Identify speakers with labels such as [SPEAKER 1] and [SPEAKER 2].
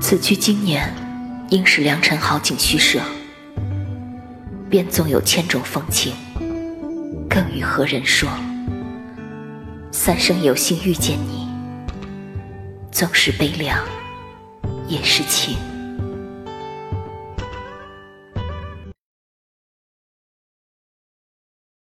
[SPEAKER 1] 此去经年，应是良辰好景虚设。便纵有千种风情，更与何人说？三生有幸遇见你。纵是悲凉，也是情。